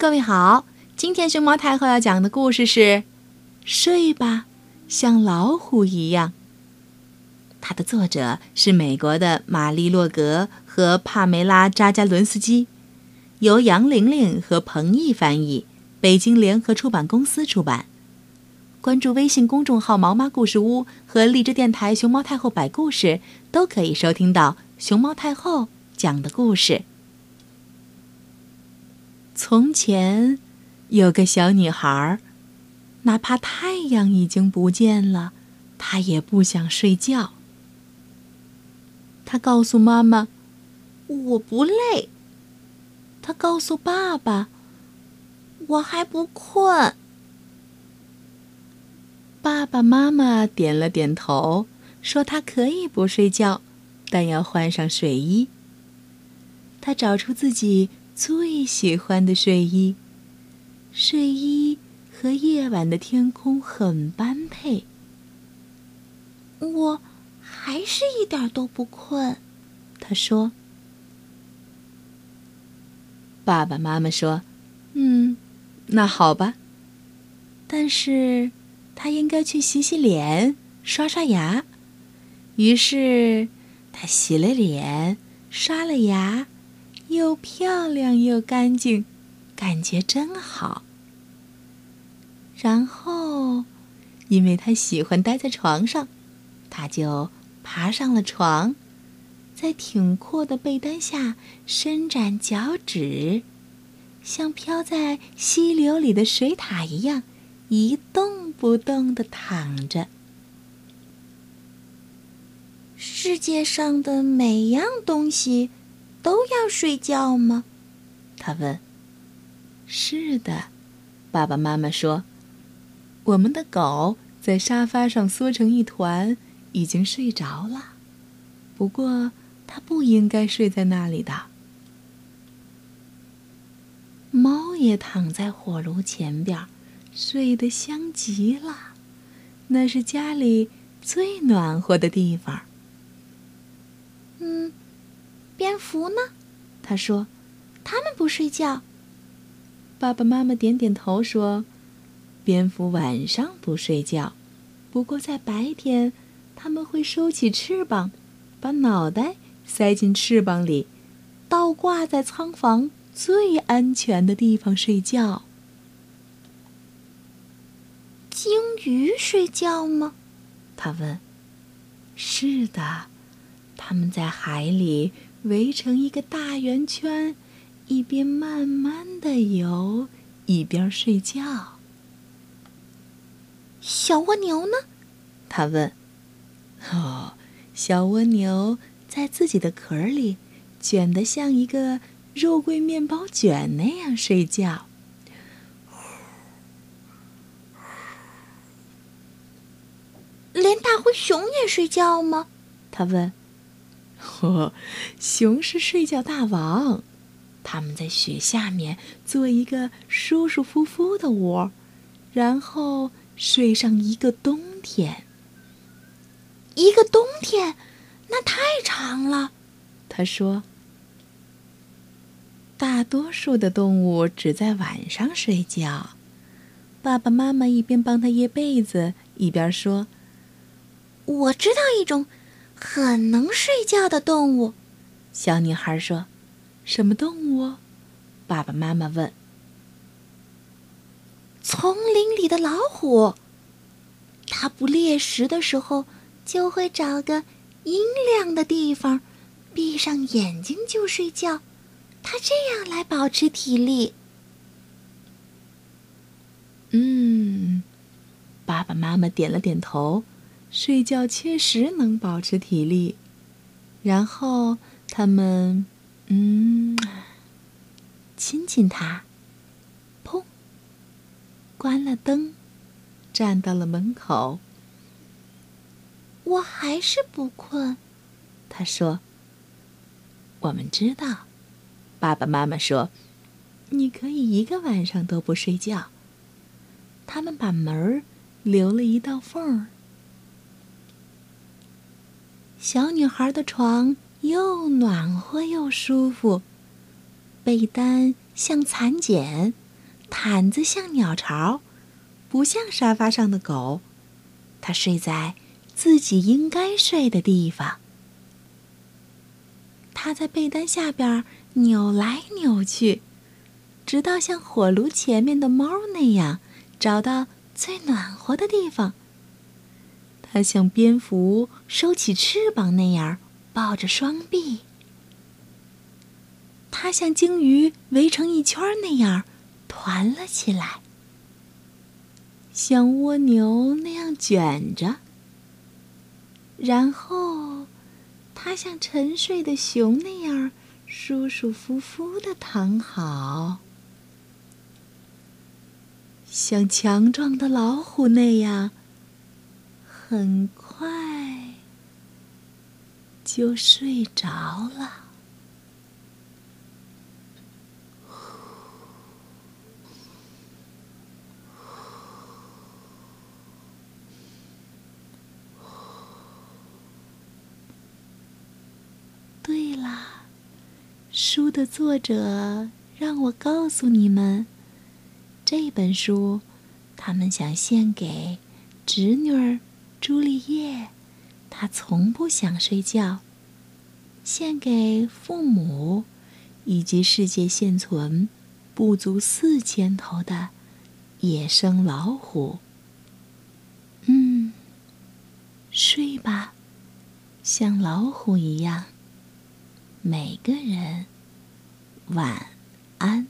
各位好，今天熊猫太后要讲的故事是《睡吧，像老虎一样》。它的作者是美国的玛丽·洛格和帕梅拉·扎加伦斯基，由杨玲玲和彭毅翻译，北京联合出版公司出版。关注微信公众号“毛妈故事屋”和荔枝电台“熊猫太后摆故事”，都可以收听到熊猫太后讲的故事。从前，有个小女孩，哪怕太阳已经不见了，她也不想睡觉。她告诉妈妈：“我不累。”她告诉爸爸：“我还不困。”爸爸妈妈点了点头，说：“她可以不睡觉，但要换上睡衣。”她找出自己。最喜欢的睡衣，睡衣和夜晚的天空很般配。我还是一点都不困，他说。爸爸妈妈说：“嗯，那好吧。但是，他应该去洗洗脸，刷刷牙。”于是，他洗了脸，刷了牙。又漂亮又干净，感觉真好。然后，因为他喜欢待在床上，他就爬上了床，在挺阔的被单下伸展脚趾，像飘在溪流里的水獭一样，一动不动的躺着。世界上的每样东西。都要睡觉吗？他问。是的，爸爸妈妈说，我们的狗在沙发上缩成一团，已经睡着了。不过，它不应该睡在那里的。猫也躺在火炉前边，睡得香极了。那是家里最暖和的地方。嗯。蝙蝠呢？他说：“他们不睡觉。”爸爸妈妈点点头说：“蝙蝠晚上不睡觉，不过在白天，他们会收起翅膀，把脑袋塞进翅膀里，倒挂在仓房最安全的地方睡觉。”鲸鱼睡觉吗？他问。“是的，他们在海里。”围成一个大圆圈，一边慢慢的游，一边睡觉。小蜗牛呢？他问。哦，小蜗牛在自己的壳里卷得像一个肉桂面包卷那样睡觉。连大灰熊也睡觉吗？他问。呵，熊是睡觉大王，他们在雪下面做一个舒舒服服的窝，然后睡上一个冬天。一个冬天，那太长了，他说。大多数的动物只在晚上睡觉。爸爸妈妈一边帮他掖被子，一边说：“我知道一种。”很能睡觉的动物，小女孩说：“什么动物？”爸爸妈妈问。“丛林里的老虎。它不猎食的时候，就会找个阴凉的地方，闭上眼睛就睡觉。它这样来保持体力。”嗯，爸爸妈妈点了点头。睡觉确实能保持体力，然后他们，嗯，亲亲他，砰，关了灯，站到了门口。我还是不困，他说。我们知道，爸爸妈妈说，你可以一个晚上都不睡觉。他们把门儿留了一道缝儿。小女孩的床又暖和又舒服，被单像蚕茧，毯子像鸟巢，不像沙发上的狗。它睡在自己应该睡的地方。它在被单下边扭来扭去，直到像火炉前面的猫那样找到最暖和的地方。它像蝙蝠收起翅膀那样抱着双臂。它像鲸鱼围成一圈那样团了起来，像蜗牛那样卷着。然后，它像沉睡的熊那样舒舒服服的躺好，像强壮的老虎那样，很快就睡着了。对了，书的作者让我告诉你们，这本书他们想献给侄女儿朱丽叶，她从不想睡觉；献给父母，以及世界现存不足四千头的野生老虎。嗯，睡吧，像老虎一样。每个人晚安。